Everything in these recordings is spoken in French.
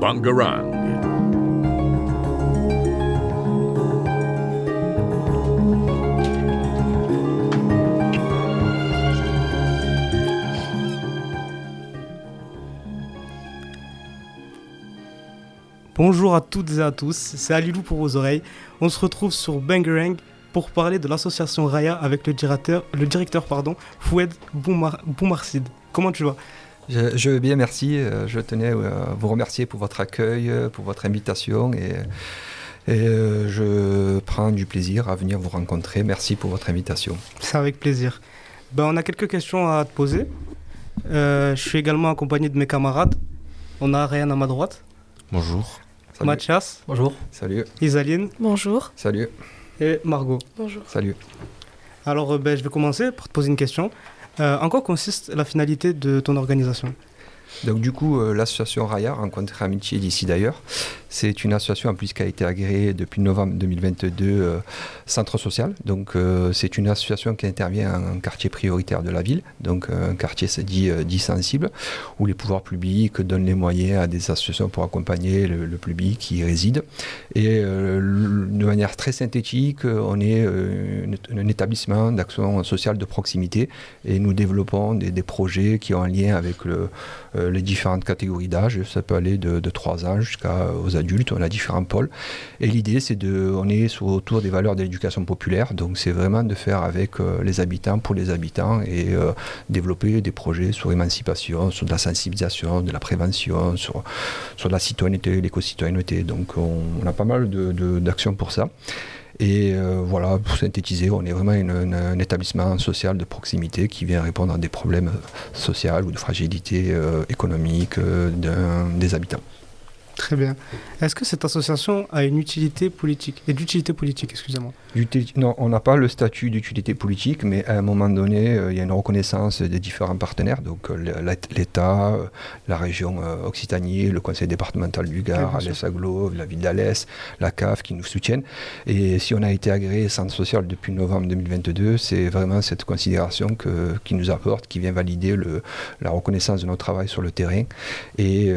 Bangarang. Bonjour à toutes et à tous, c'est Alilou pour vos oreilles. On se retrouve sur Bangarang pour parler de l'association Raya avec le directeur, le directeur pardon, Foued Boumar- Boumarsid. Comment tu vas? Je, je vais bien, merci. Euh, Je tenais à vous remercier pour votre accueil, euh, pour votre invitation et, et, euh, je prends du plaisir à venir vous rencontrer. Merci pour votre invitation. C'est avec plaisir. Ben, on a quelques questions à te poser. Euh, je suis également accompagné de mes camarades. On a Ryan à ma droite, Bonjour. Salut. Mathias, Bonjour. Salut, Isaline Bonjour. salut, et Margot. Bonjour. salut. Alors ben, je vais commencer par te poser une question. Euh, en quoi consiste la finalité de ton organisation? Donc du coup, euh, l'association Raya, Rencontre Amitié d'ici d'ailleurs, c'est une association en plus qui a été agréée depuis novembre 2022 euh, centre social. Donc euh, c'est une association qui intervient en quartier prioritaire de la ville, donc un quartier dit, sensible, où les pouvoirs publics donnent les moyens à des associations pour accompagner le, public qui y réside. Et de manière très synthétique, on est un- établissement d'action sociale de proximité et nous développons des, projets qui ont un lien avec le, les différentes catégories d'âge. Ça peut aller de, de 3 ans jusqu'aux adultes. On a différents pôles. Et l'idée, c'est de, on est autour des valeurs de l'éducation populaire. Donc, c'est vraiment de faire avec euh, les habitants, pour les habitants, et euh, développer des projets sur l'émancipation, sur de la sensibilisation, de la prévention, sur, sur la citoyenneté, l'éco-citoyenneté. Donc, on, a pas mal d'actions pour ça. Et euh, voilà, pour synthétiser, on est vraiment un établissement social de proximité qui vient répondre à des problèmes sociaux ou de fragilité euh, économique euh, des habitants. Très bien. Est-ce que cette association a une utilité politique Et d'utilité politique, excusez-moi? Non, on n'a pas le statut d'utilité politique, mais à un moment donné, euh, il y a une reconnaissance des différents partenaires, donc euh, l'État, euh, la région Occitanie, le conseil départemental du Oui, Gard. Alès Aglo, la ville d'Alès, la CAF qui nous soutiennent. Et si on a été agréé centre social depuis novembre 2022, c'est vraiment cette considération que, qui nous apporte, qui vient valider le, la reconnaissance de notre travail sur le terrain et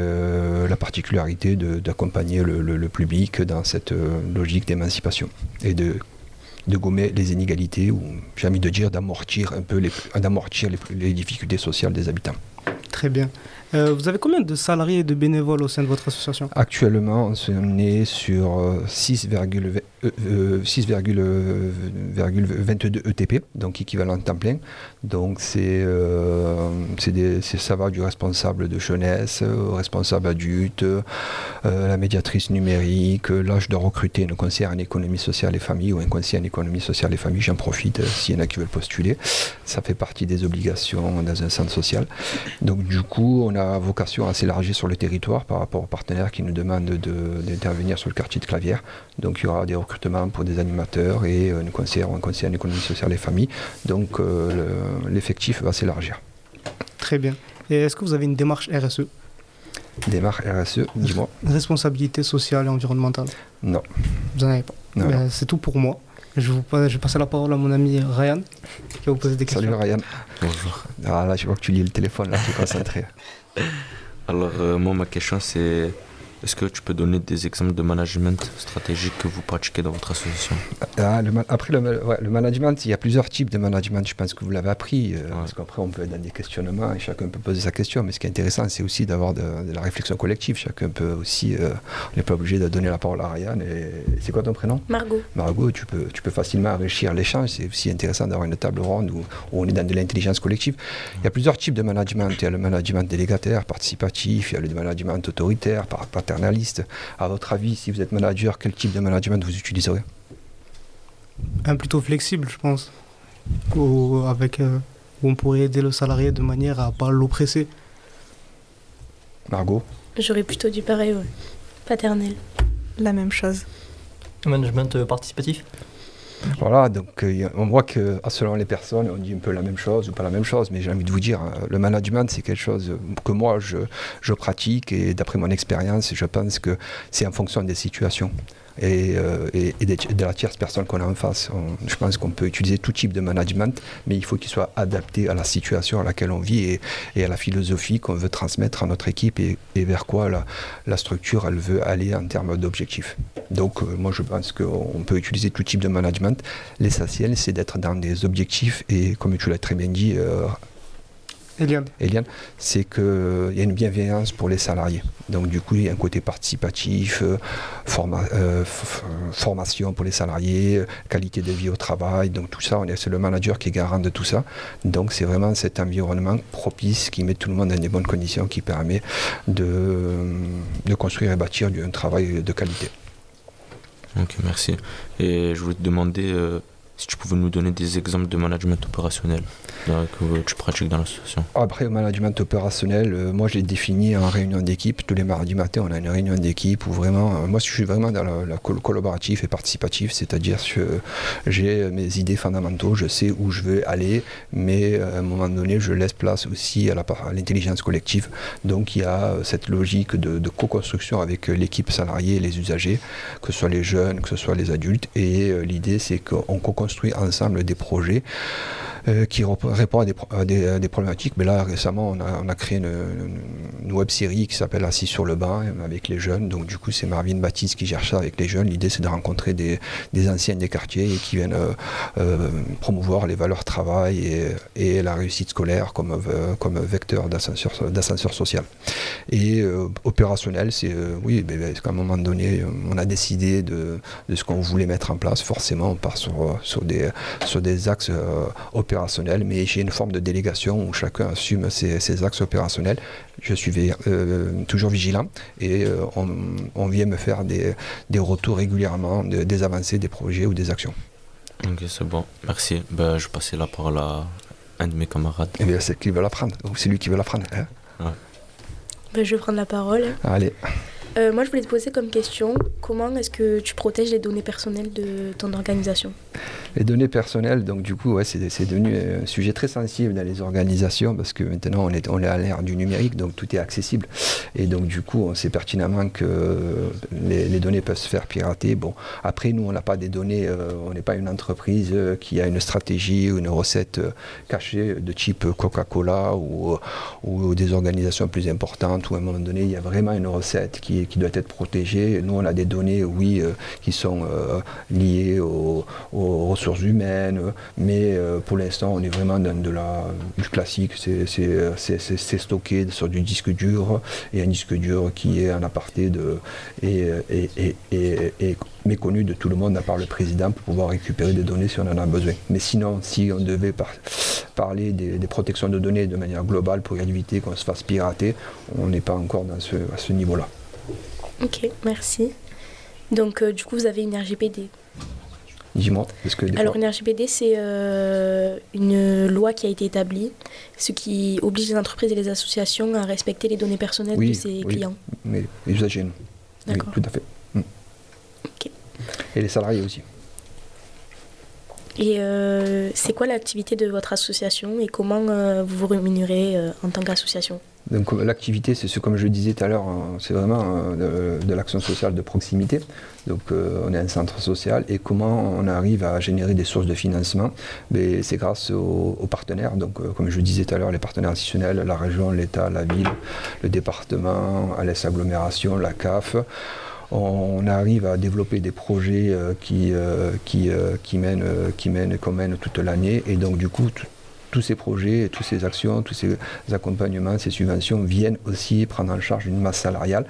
la particularité d'accompagner le, public dans cette euh, logique d'émancipation et de gommer les inégalités ou j'ai envie de dire d'amortir un peu les, les, les difficultés sociales des habitants. Très bien. Euh, vous avez combien de salariés et de bénévoles au sein de votre association Actuellement, on est sur euh, 6,20 euh, euh, 6,22 ETP, E donc équivalent temps plein. Donc c'est, euh, ça va du responsable de jeunesse, au responsable adulte, euh, la médiatrice numérique, euh, l'âge de recruter un conseiller en économie sociale et famille ou un conseiller en économie sociale et famille, j'en profite euh, s'il y en a qui veulent postuler. Ça fait partie des obligations dans un centre social. Donc du coup, on a vocation à s'élargir sur le territoire par rapport aux partenaires qui nous demandent de- d'intervenir sur le quartier de Clavière. Donc il y aura des recrutements pour des animateurs et un conseiller ou un conseiller en économie sociale et famille. Donc euh, le- l'effectif va s'élargir. Très bien. Et est-ce que vous avez une démarche RSE Démarre RSE, dis-moi. Responsabilité sociale et environnementale? Non. Vous n'en avez pas. Ben, c'est tout pour moi. Je, vous, passe- je vais passer la parole à mon ami Ryan qui va vous poser des questions. Salut Ryan. Bonjour. Ah là, je vois que tu lis le téléphone, là, tu es concentré. Alors, euh, moi, ma question, c'est est-ce que tu peux donner des exemples de management stratégique que vous pratiquez dans votre association Ah, le ma- après, le, ma- ouais, le management, il y a plusieurs types de management. Je pense que vous l'avez appris. euh, Ouais. Parce qu'après, on peut être dans des questionnements et chacun peut poser sa question. Mais ce qui est intéressant, c'est aussi d'avoir de, de la réflexion collective. Chacun peut aussi. euh, on n'est pas obligé de donner la parole à Ryan. Et, c'est quoi ton prénom? Margot. Margot, tu peux, tu peux facilement enrichir l'échange. C'est aussi intéressant d'avoir une table ronde où, où on est dans de l'intelligence collective. Il y a plusieurs types de management. Il y a le management délégataire, participatif, il y a le management autoritaire, par- paternaliste. À votre avis, si vous êtes manager, quel type de management vous utiliserez? Un plutôt flexible, je pense. Ou avec, euh, où on pourrait aider le salarié de manière à pas l'oppresser. Margot? J'aurais plutôt du pareil, ouais. Paternel. La même chose. Management euh, participatif? Voilà, donc euh, on voit que ah, selon les personnes, on dit un peu la même chose ou pas la même chose, mais j'ai envie de vous dire, euh, le management, c'est quelque chose euh, que moi, je pratique et d'après mon expérience, je pense que c'est en fonction des situations. Et, euh, de la tierce personne qu'on a en face. Je pense qu'on peut utiliser tout type de management, mais il faut qu'il soit adapté à la situation à laquelle on vit et, à la philosophie qu'on veut transmettre à notre équipe et, vers quoi la, la structure elle veut aller en termes d'objectifs. Donc euh, moi je pense qu'on peut utiliser tout type de management. L'essentiel c'est d'être dans des objectifs et comme tu l'as très bien dit, euh, Eliane, Eliane, c'est qu'il y a une bienveillance pour les salariés. Donc du coup, il y a un côté participatif, euh, forma- euh, formation pour les salariés, euh, qualité de vie au travail. Donc tout ça, c'est le manager qui est garant de tout ça. Donc c'est vraiment cet environnement propice qui met tout le monde dans des bonnes conditions, qui permet de, de construire et bâtir un travail de qualité. Ok, merci. Et je voulais te demander euh, si tu pouvais nous donner des exemples de management opérationnel euh, que tu pratiques dans l'association. Après, au management opérationnel, euh, moi, je l'ai défini en réunion d'équipe. Tous les mardis matin, on a une réunion d'équipe où vraiment, euh, moi, je suis vraiment dans la, la col- collaboratif et participatif, c'est-à-dire que j'ai mes idées fondamentaux, je sais où je veux aller, mais euh, à un moment donné, je laisse place aussi à l'intelligence collective. Donc, il y a cette logique de, co-construction avec l'équipe salariée et les usagers, que ce soit les jeunes, que ce soit les adultes. Et l'idée, c'est qu'on co-construit ensemble des projets euh, qui répond à des, problématiques. Mais là, récemment, on a, créé une, une- une web série qui s'appelle Assis sur le banc euh, avec les jeunes. Donc, du coup, c'est Marvin Baptiste qui gère ça avec les jeunes. L'idée, c'est de rencontrer des, anciens des quartiers et qui viennent euh, promouvoir les valeurs travail et, la réussite scolaire comme, vecteur d'ascenseur social. Et opérationnel, c'est oui, ben, ben, qu'à un moment donné, on a décidé de, ce qu'on voulait mettre en place. Forcément, on part sur, des, axes euh, opérationnels, mais j'ai une forme de délégation où chacun assume ses, ses axes opérationnels. Je suis euh, toujours vigilant et euh, on, on vient me faire des, des retours régulièrement, de- des avancées, des projets ou des actions. Ok, c'est bon. Merci. Ben, je vais passer la parole à un de mes camarades. Bien, c'est qui veut l'apprendre, ou c'est lui qui veut l'apprendre. hein? Ben, je vais prendre la parole. Allez. Euh, moi, je voulais te poser comme question comment est-ce que tu protèges les données personnelles de ton organisation? Les données personnelles, donc du coup, c'est devenu un sujet très sensible dans les organisations parce que maintenant on est, on est à l'ère du numérique, donc tout est accessible. Et donc du coup, on sait pertinemment que les, données peuvent se faire pirater. Bon, après, nous, on n'a pas des données, euh, on n'est pas une entreprise euh, qui a une stratégie ou une recette euh, cachée de type Coca-Cola ou, ou des organisations plus importantes où à un moment donné, il y a vraiment une recette qui, qui doit être protégée. Nous, on a des données, oui, euh, qui sont euh, liées aux, ressources humaines, mais euh, pour l'instant, on est vraiment dans de la, du classique. C'est- stocké sur du disque dur et un disque dur qui est en aparté et, méconnu de tout le monde à part le président pour pouvoir récupérer des données si on en a besoin. Mais sinon, si on devait par- parler des, protections de données de manière globale pour éviter qu'on se fasse pirater, on n'est pas encore à ce niveau-là. Ok, merci. Donc, euh, du coup, vous avez une RGPD. Dis-moi, parce que Alors, une RGPD, c'est euh, une loi qui a été établie, ce qui oblige les entreprises et les associations à respecter les données personnelles Oui, de ses oui. clients. mais les usagers, non. Oui, tout à fait. Mm. Ok. Et les salariés aussi. Et euh, c'est quoi l'activité de votre association et comment vous vous rémunérez en tant qu'association? Donc euh, l'activité, c'est ce, comme je disais tout à l'heure, hein, c'est vraiment euh, de, l'action sociale de proximité. Donc euh, on est un centre social et comment on arrive à générer des sources de financement? Ben, C'est grâce aux, partenaires. Donc euh, comme je disais tout à l'heure, les partenaires institutionnels, la région, l'État, la ville, le département, l'Est agglomération, la CAF. On arrive à développer des projets euh, qui, euh, euh, mènent, euh, qui mènent, qu'on mène toute l'année. Et donc du coup, tous ces projets, toutes ces actions, tous ces accompagnements, ces subventions viennent aussi prendre en charge une masse salariale.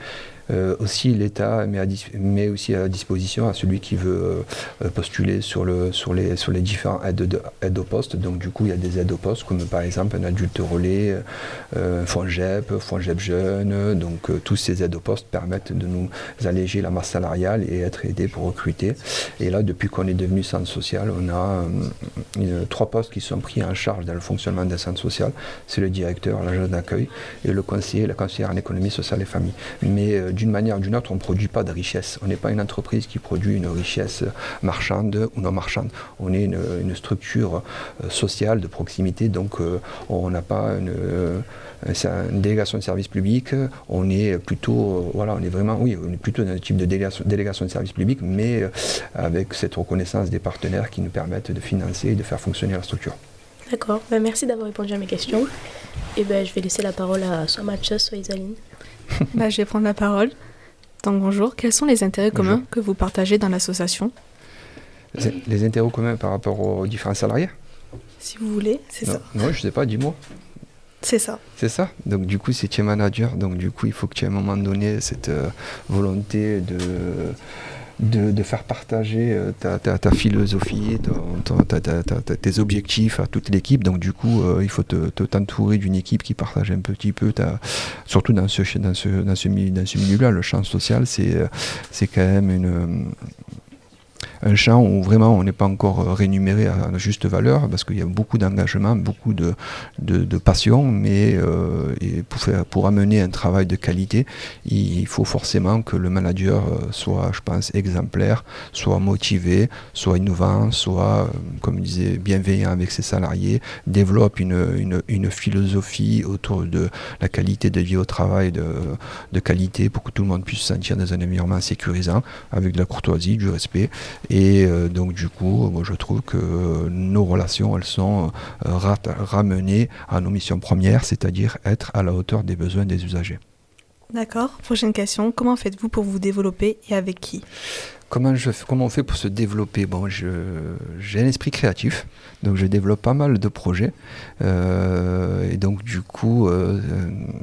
Euh, aussi, l'État met, aussi à disposition à celui qui veut euh, postuler sur, le, sur, les, différents aides, de, aides au. Donc, du coup, il y a des aides au poste, comme par exemple un adulte relais, euh, FONGEP, FONGEP jeune. Donc, euh, tous ces aides au poste permettent de nous alléger la masse salariale et être aidés pour recruter. Et là, depuis qu'on est devenu centre social, on a euh, trois postes qui sont pris en charge dans le fonctionnement d'un centre social. C'est le directeur, l'agent d'accueil et le conseiller, la conseillère en économie sociale et famille. Mais euh, d'une manière ou d'une autre, on ne produit pas de richesse. On n'est pas une entreprise qui produit une richesse marchande ou non marchande. On est une, structure sociale de proximité, donc on n'a pas une une délégation de service public, on est plutôt, voilà, on est vraiment, oui, on est plutôt dans un type de délégation, de service public, mais avec cette reconnaissance des partenaires qui nous permettent de financer et de faire fonctionner la structure. D'accord, ben, merci d'avoir répondu à mes questions. Et ben, je vais laisser la parole à soit Mathias, soit Isaline. Bah, je vais prendre la parole. Donc bonjour, quels sont les intérêts communs que vous partagez dans l'association? Les intérêts communs par rapport aux différents salariés? Si vous voulez, c'est ça. Non, je ne sais pas, dis-moi. C'est ça. C'est ça? Donc du coup, c'est tu es manager, donc du coup, il faut que tu aies à un moment donné cette euh, volonté de de, faire partager euh, ta, philosophie, tes objectifs à toute l'équipe. Donc du coup, euh, il faut t'entourer d'une équipe qui partage un petit peu, surtout dans ce, dans ce, dans ce, milieu-là, le champ social, c'est euh, quand même une un champ où vraiment on n'est pas encore euh, rémunéré à la juste valeur parce qu'il y a beaucoup d'engagement, beaucoup de, de, passion, mais euh, pour, pour amener un travail de qualité, il faut forcément que le manager euh, soit, je pense, exemplaire, soit motivé, soit innovant, soit, comme je disais, bienveillant avec ses salariés, développe une, une, philosophie autour de la qualité de vie au travail de, de qualité pour que tout le monde puisse se sentir dans un environnement sécurisant, avec de la courtoisie, du respect et euh, donc du coup, moi je trouve que nos relations, elles sont euh, ramenées à nos missions premières, c'est-à-dire être à la hauteur des besoins des usagers. D'accord. Prochaine question. Comment faites-vous pour vous développer et avec qui? Comment, je, comment on fait pour se développer? Bon, j'ai un esprit créatif, donc je développe pas mal de projets. Euh, et donc, du coup, euh,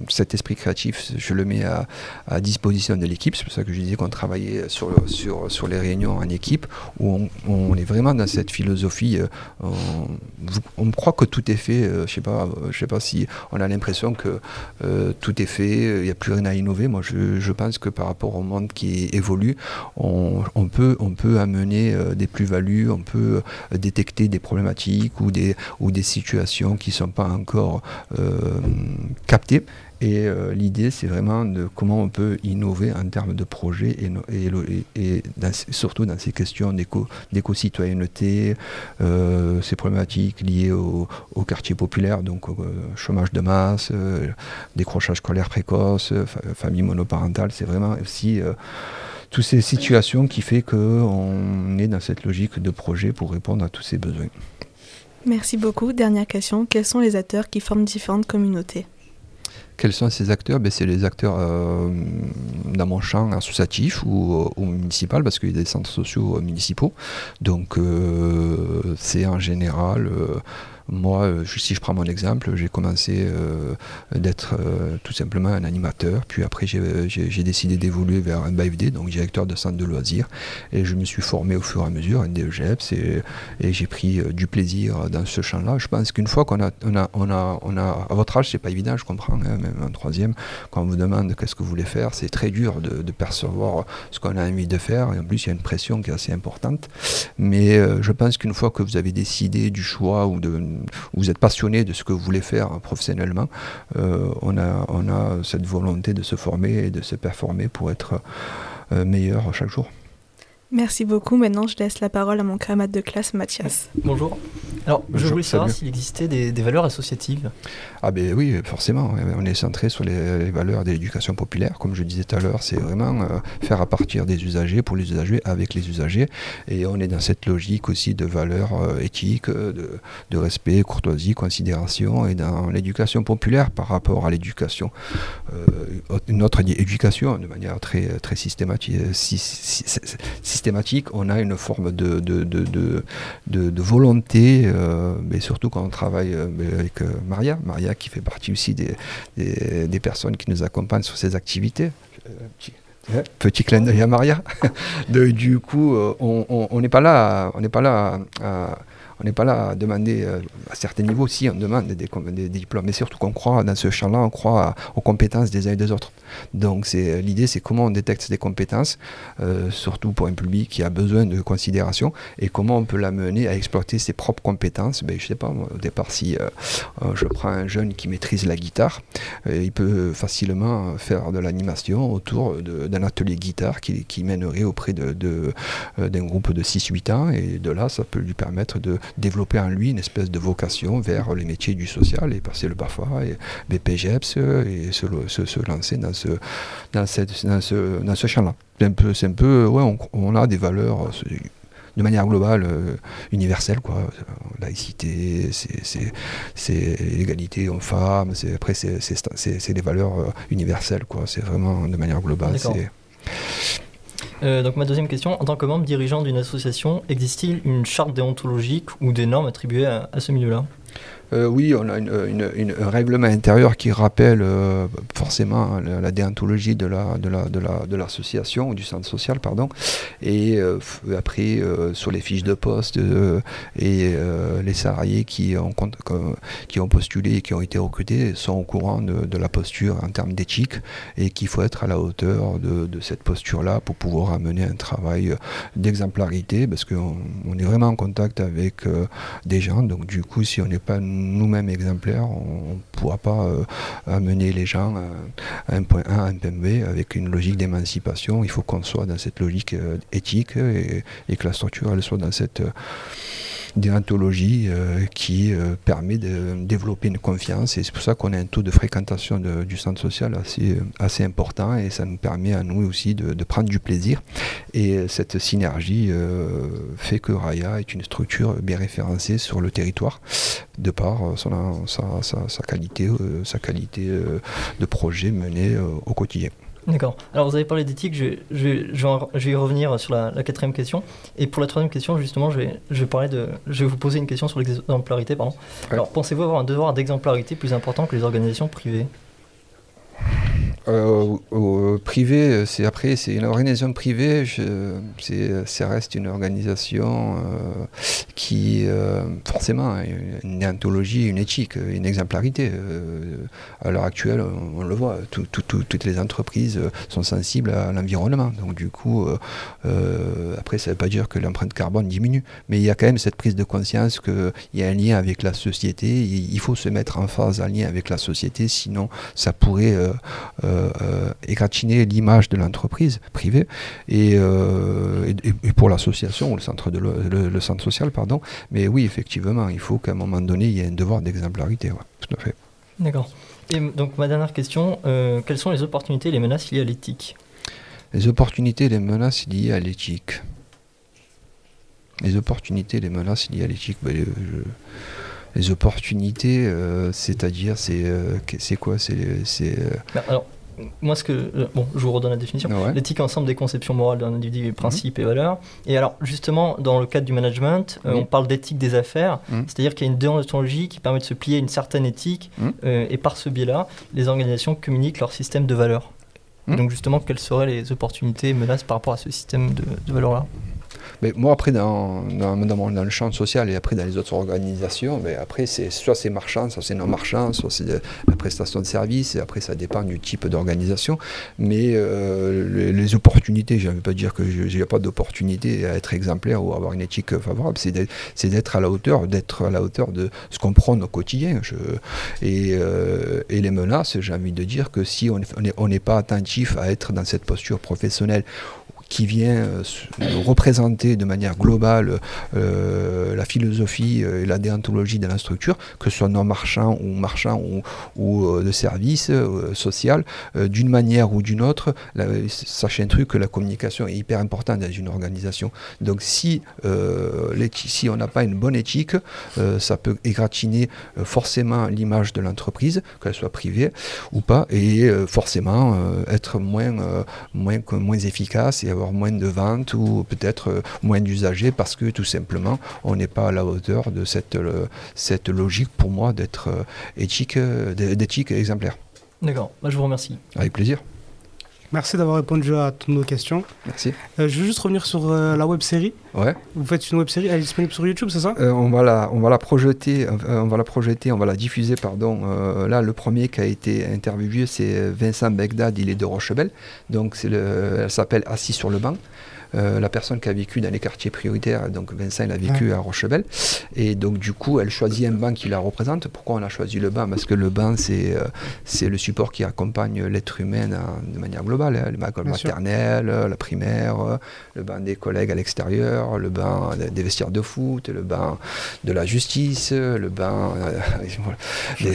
cet esprit créatif, je le mets à, disposition de l'équipe. C'est pour ça que je disais qu'on travaillait sur, sur, sur les réunions en équipe, où on, est vraiment dans cette philosophie. Euh, on, croit que tout est fait. je ne sais, pas, sais pas si on a l'impression que tout est fait, il n'y a plus rien à innover. Moi, je, je, pense que par rapport au monde qui évolue, on, on peut, amener euh, des plus-values, on peut euh, détecter des problématiques ou des, situations qui ne sont pas encore euh, captées. Et l'idée, c'est vraiment de comment on peut innover en termes de projets et, surtout dans ces questions d'éco-citoyenneté, ces problématiques liées au, quartier populaire, donc au chômage de masse, décrochage scolaire précoce, famille monoparentale. C'est vraiment aussi toutes ces situations qui fait qu'on est dans cette logique de projet pour répondre à tous ces besoins. Merci beaucoup. Dernière question. Quels sont les acteurs qui forment différentes communautés? Quels sont ces acteurs? Ben, C'est les acteurs euh, dans mon champ associatif ou, ou, municipal, parce qu'il y a des centres sociaux municipaux. Donc euh, c'est en général euh, moi, euh, si je prends mon exemple, j'ai commencé euh, d'être euh, tout simplement un animateur, puis après j'ai décidé d'évoluer vers un BFD, donc directeur de centre de loisirs, et je me suis formé au fur et à mesure, un DEGEPS, et, et j'ai pris du plaisir dans ce champ-là. Je pense qu'une fois qu'on a, on a, on a, on a, à votre âge, c'est pas évident, je comprends, hein, même un troisième, quand on vous demande qu'est-ce que vous voulez faire, c'est très dur de, percevoir ce qu'on a envie de faire, et en plus il y a une pression qui est assez importante, mais je pense qu'une fois que vous avez décidé du choix ou de vous êtes passionné de ce que vous voulez faire professionnellement, euh, on, a, on a cette volonté de se former et de se performer pour être euh, meilleur chaque jour. Merci beaucoup. Maintenant, je laisse la parole à mon camarade de classe, Mathias. Bonjour. Alors, je voulais savoir s'il existait des, valeurs associatives. Ah ben oui, forcément. On est centré sur les, valeurs de l'éducation populaire. Comme je disais tout à l'heure, c'est vraiment euh, faire à partir des usagers, pour les usagers, avec les usagers. Et on est dans cette logique aussi de valeurs euh, éthiques, de, de, respect, courtoisie, considération. Et dans l'éducation populaire par rapport à l'éducation, euh, notre éducation de manière très, très systématique, on a une forme de, volonté, euh, mais surtout quand on travaille euh, avec euh, Maria, Maria qui fait partie aussi des, personnes qui nous accompagnent sur ces activités. Petit clin d'œil à Maria. du coup, on n'est pas là, on n'est pas là à, on n'est pas là à demander, à certains niveaux, si on demande des, diplômes, mais surtout qu'on croit dans ce champ-là, on croit aux compétences des uns et des autres. Donc l'idée, c'est comment on détecte des compétences, surtout pour un public qui a besoin de considération, et comment on peut l'amener à exploiter ses propres compétences. Ben, je sais pas, au départ, si je prends un jeune qui maîtrise la guitare, il peut facilement faire de l'animation autour d'un atelier guitare qui, mènerait auprès d'un de, d'un groupe de 6-8 ans, et de là, ça peut lui permettre de développer en lui une espèce de vocation vers les métiers du social et passer le BAFA et BPGEPS et se, se, lancer dans ce, dans cette, dans ce, dans ce champ-là. C'est un peu, c'est un peu ouais, on, on, a des valeurs de manière globale euh, universelle quoi. Laïcité c'est l'égalité hommes-femmes après c'est des valeurs euh, universelles quoi. C'est vraiment de manière globale euh, donc ma deuxième question, en tant que membre dirigeant d'une association, existe-t-il une charte déontologique ou des normes attribuées à ce milieu-là? Euh, oui, on a un règlement intérieur qui rappelle euh, forcément la, déontologie de la, de, la, de, la, de l'association, ou du centre social, pardon. Et euh, après, sur les fiches de poste et les salariés qui ont, qui ont postulé et qui ont été recrutés sont au courant de, la posture en termes d'éthique et qu'il faut être à la hauteur de, de cette posture-là pour pouvoir amener un travail d'exemplarité parce qu'on on est vraiment en contact avec des gens. Donc du coup, si on n'est pas nous-mêmes exemplaires, on ne pourra pas euh, amener les gens à, un point A, à un point B avec une logique d'émancipation. Il faut qu'on soit dans cette logique euh, éthique et, que la structure elle soit dans cette euh, déontologie qui permet de développer une confiance. Et c'est pour ça qu'on a un taux de fréquentation du centre social assez, assez important. Et ça nous permet à nous aussi de, prendre du plaisir. Et cette synergie fait que Raya est une structure bien référencée sur le territoire de par euh, sa, qualité, euh, sa qualité euh, de projet mené au quotidien. D'accord. Alors vous avez parlé d'éthique, je, je, vais y revenir sur la, quatrième question. Et pour la troisième question, justement, je vais, je vais, parler de, je vais vous poser une question sur l'exemplarité. Pardon. Alors pensez-vous avoir un devoir d'exemplarité plus important que les organisations privées? Euh, privé, c'est après, c'est une organisation privée, c'est, ça reste une organisation euh, qui, euh, forcément, a une déontologie, une éthique, une exemplarité. à l'heure actuelle, on, le voit, toutes les entreprises sont sensibles à l'environnement. Donc, du coup, après, ça ne veut pas dire que l'empreinte carbone diminue, mais il y a quand même cette prise de conscience qu'il y a un lien avec la société. Il faut se mettre en phase, en lien avec la société, sinon, ça pourrait euh, euh, égratigner l'image de l'entreprise privée euh, et, pour l'association ou le centre, de le, centre social. pardon. Mais oui, effectivement, il faut qu'à un moment donné, il y ait un devoir d'exemplarité. tout à fait. D'accord. Et donc ma dernière question, quelles sont les opportunités et les menaces liées à l'éthique? Les opportunités et les menaces liées à l'éthique. Les opportunités et les menaces liées à l'éthique. Ben, les opportunités, c'est-à-dire, c'est quoi? C'est ben, alors, moi, ce que. Euh, bon, je vous redonne la définition. L'éthique ensemble des conceptions morales d'un individu, mhm. principes et valeurs. Et alors, justement, dans le cadre du management, euh, on parle d'éthique des affaires, mhm. c'est-à-dire qu'il y a une déontologie qui permet de se plier à une certaine éthique, mhm. euh, et par ce biais-là, les organisations communiquent leur système de valeurs. Donc, justement, quelles seraient les opportunités et menaces par rapport à ce système de, de valeurs-là? Mais moi, après, dans, dans, le champ social et après dans les autres organisations, mais après, c'est, soit c'est marchand, soit c'est non marchand, soit c'est la prestation de service, et après, ça dépend du type d'organisation. Mais euh, les, opportunités, je ne veux pas dire que je n'ai pas d'opportunité à être exemplaire ou avoir une éthique favorable, c'est d'être, à la hauteur, d'être à la hauteur de ce qu'on prend au quotidien. Et, euh, et, les menaces, j'ai envie de dire que si on n'est pas attentif à être dans cette posture professionnelle qui vient euh, représenter de manière globale euh, la philosophie euh, et la déontologie de la structure, que ce soit non marchand ou marchand ou, ou de service social, d'une manière ou d'une autre. sachez un truc que la communication est hyper importante dans une organisation. Donc si, si on n'a pas une bonne éthique, ça peut égratigner forcément l'image de l'entreprise, qu'elle soit privée ou pas, et forcément être moins, moins, moins efficace et avoir moins de ventes ou peut-être euh, moins d'usagers parce que tout simplement on n'est pas à la hauteur de cette, euh, cette logique pour moi d'être euh, éthique, d'éthique exemplaire. D'accord, bah, je vous remercie. Avec plaisir. Merci d'avoir répondu à toutes nos questions. Merci. Euh, je veux juste revenir sur euh, la web série. Ouais. Vous faites une web série, elle est disponible sur YouTube, c'est ça? Euh, on, va la, on va la projeter, on va la projeter, on va la diffuser, pardon. là, le premier qui a été interviewé, c'est Vincent Begdad, il est de Rochebel. Donc, c'est le, elle s'appelle Assis sur le banc. Euh, la personne qui a vécu dans les quartiers prioritaires, donc Vincent, il a vécu à Rochebel. Et donc, du coup, elle choisit un banc qui la représente. Pourquoi on a choisi le banc Parce que le banc, c'est euh, c'est le support qui accompagne l'être humain de manière globale. Hein. Le banc maternel, la primaire, le banc des collègues à l'extérieur, le banc des vestiaires de foot, le banc de la justice, le banc. Euh,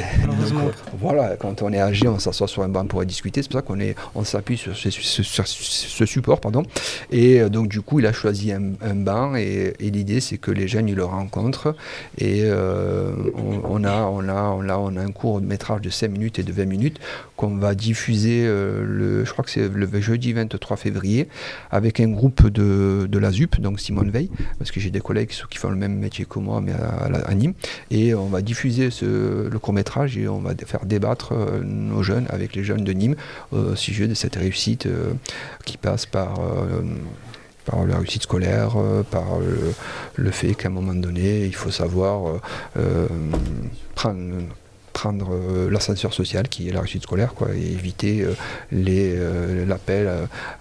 voilà, quand on est âgé, on s'assoit sur un banc pour discuter. C'est pour ça qu'on on s'appuie sur, ce, ce support. Pardon. Et donc du coup, il a choisi un, banc et, l'idée c'est que les jeunes ils le rencontrent. Et euh, on, a, on, a, on, a, on a un court métrage de 5 minutes et de 20 minutes qu'on va diffuser euh, le, je crois que c'est le jeudi 23 février avec un groupe de, de la ZUP, donc Simone Veil, parce que j'ai des collègues qui font le même métier que moi mais à, Nîmes. Et on va diffuser ce, le court métrage et on va faire débattre euh, nos jeunes avec les jeunes de Nîmes au sujet de cette réussite qui passe par par la réussite scolaire, euh, par le, fait qu'à un moment donné, il faut savoir euh, euh, prendre prendre l'ascenseur social qui est la réussite scolaire quoi, et éviter l'appel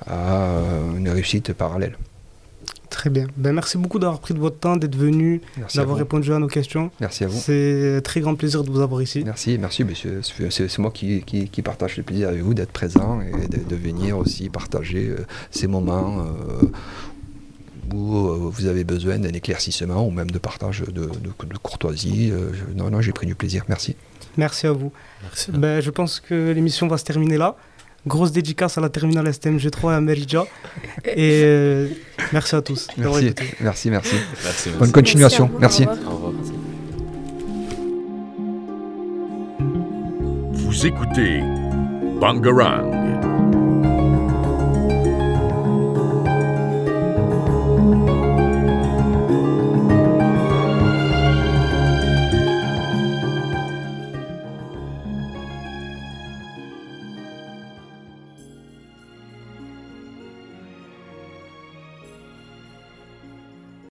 à une réussite parallèle. Très bien. Ben, merci beaucoup d'avoir pris de votre temps, d'être venu, d'avoir répondu à nos questions. Merci à vous. C'est un très grand plaisir de vous avoir ici. Merci, merci monsieur. C'est moi qui, qui, partage le plaisir avec vous d'être présent et de, venir aussi partager euh, ces moments euh, où euh, vous avez besoin d'un éclaircissement ou même de partage de, de courtoisie. non, non, j'ai pris du plaisir. Merci. Merci à vous. Merci. Ben, je pense que l'émission va se terminer là. Grosse dédicace à la terminale STMG3 et à Meridja. Et euh, merci à tous. Merci, merci, merci, Bonne continuation. Merci. Vous écoutez Bangarang.